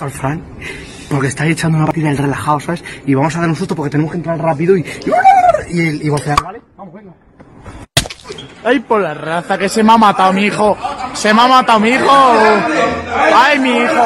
al Fran porque está echando una partida del relajado, ¿sabes? Y vamos a dar un susto porque tenemos que entrar rápido y. Y, y, y voltear, ¿vale? Vamos, venga. Ay, por la raza, que se me ha matado mi hijo. Se me ha matado mi hijo. Ay, mi hijo.